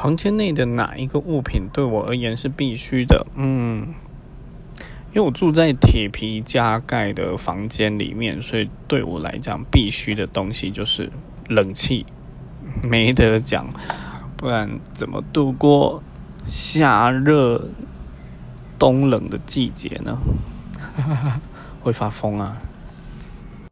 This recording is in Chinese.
房间内的哪一个物品对我而言是必须的？嗯，因为我住在铁皮加盖的房间里面，所以对我来讲，必须的东西就是冷气，没得讲，不然怎么度过夏热冬冷的季节呢？会发疯啊！